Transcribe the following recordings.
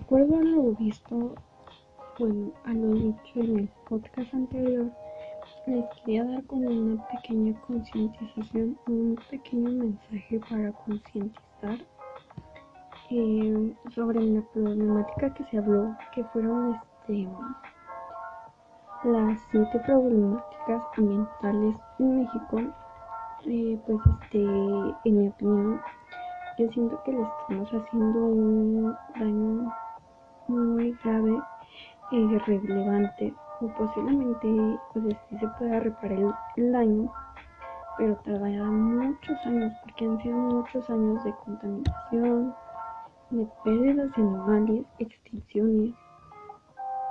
acuerdo a lo visto, bueno, a lo dicho en el podcast anterior, les quería dar como una pequeña concientización, un pequeño mensaje para concientizar eh, sobre la problemática que se habló, que fueron este, las siete problemáticas ambientales en México. Eh, pues este, en mi opinión, yo siento que le estamos haciendo un daño muy grave e irrelevante o posiblemente pues sí se pueda reparar el, daño pero tardará muchos años porque han sido muchos años de contaminación de pérdidas de animales extinciones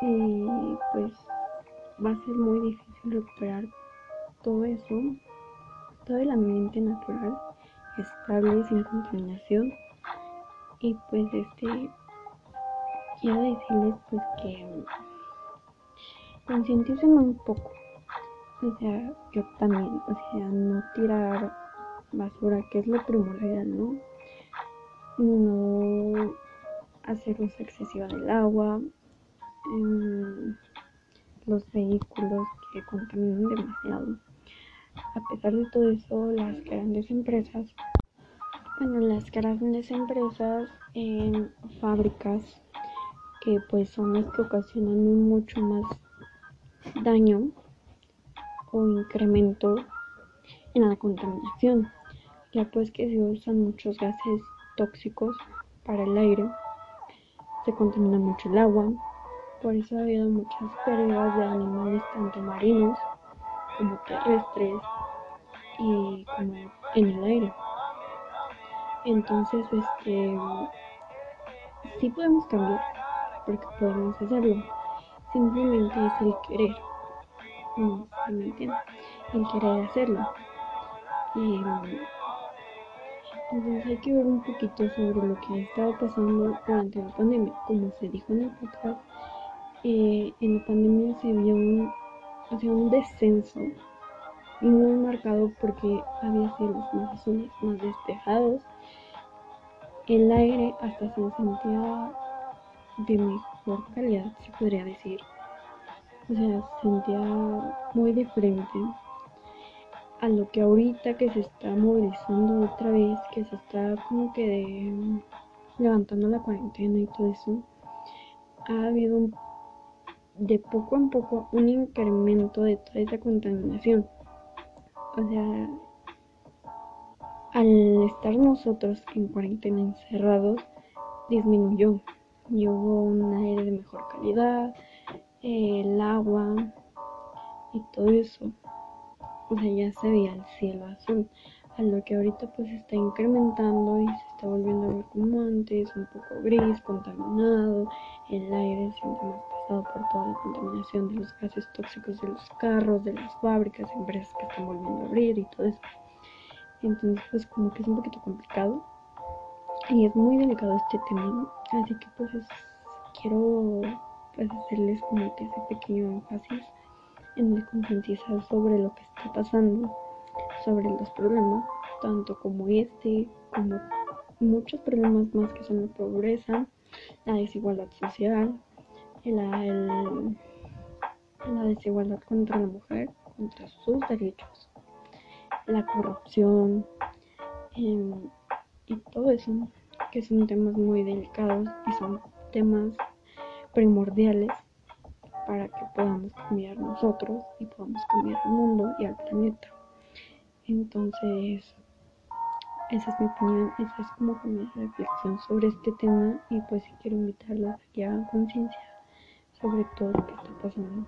y pues va a ser muy difícil recuperar todo eso todo el ambiente natural estable, sin contaminación. Y pues este, quiero decirles pues que concienticen un poco. O sea, yo también, o sea, no tirar basura, que es lo primordial, ¿no? No hacer uso excesivo del agua, em, los vehículos que contaminan demasiado. A pesar de todo eso, las grandes empresas, bueno, las grandes empresas en fábricas que pues son las que ocasionan mucho más daño o incremento en la contaminación, ya pues que se usan muchos gases tóxicos para el aire, se contamina mucho el agua, por eso ha habido muchas pérdidas de animales tanto marinos como terrestres y como en el aire. Entonces, este, sí podemos cambiar, porque podemos hacerlo. Simplemente es el querer. No, me entiendes? El querer hacerlo. Y, entonces hay que ver un poquito sobre lo que ha estado pasando durante la pandemia. Como se dijo en el podcast, eh, en la pandemia se vio un hacía un descenso muy marcado porque había cielos más azules, más despejados. El aire hasta se sentía de mejor calidad, se podría decir. O sea, se sentía muy diferente a lo que ahorita que se está movilizando otra vez, que se está como que levantando la cuarentena y todo eso, ha habido un de poco en poco un incremento de toda esa contaminación. O sea, al estar nosotros en cuarentena encerrados, disminuyó y hubo un aire de mejor calidad, el agua y todo eso. O sea, ya se veía el cielo azul, a lo que ahorita pues está incrementando y se está volviendo a ver como antes, un poco gris, contaminado, el aire siente más por toda la contaminación de los gases tóxicos de los carros, de las fábricas, empresas que están volviendo a abrir y todo eso. Entonces, pues como que es un poquito complicado y es muy delicado este tema, así que pues quiero pues hacerles como que ese pequeño énfasis en el concientizar sobre lo que está pasando, sobre los problemas, tanto como este, como muchos problemas más que son la pobreza, la desigualdad social, la, desigualdad contra la mujer, contra sus derechos, la corrupción em, y todo eso, que son temas muy delicados y son temas primordiales para que podamos cambiar nosotros y podamos cambiar el mundo y al planeta. Entonces, esa es mi opinión, esa es como mi reflexión sobre este tema y pues quiero invitarlos a que hagan conciencia sobre todo que está pasando.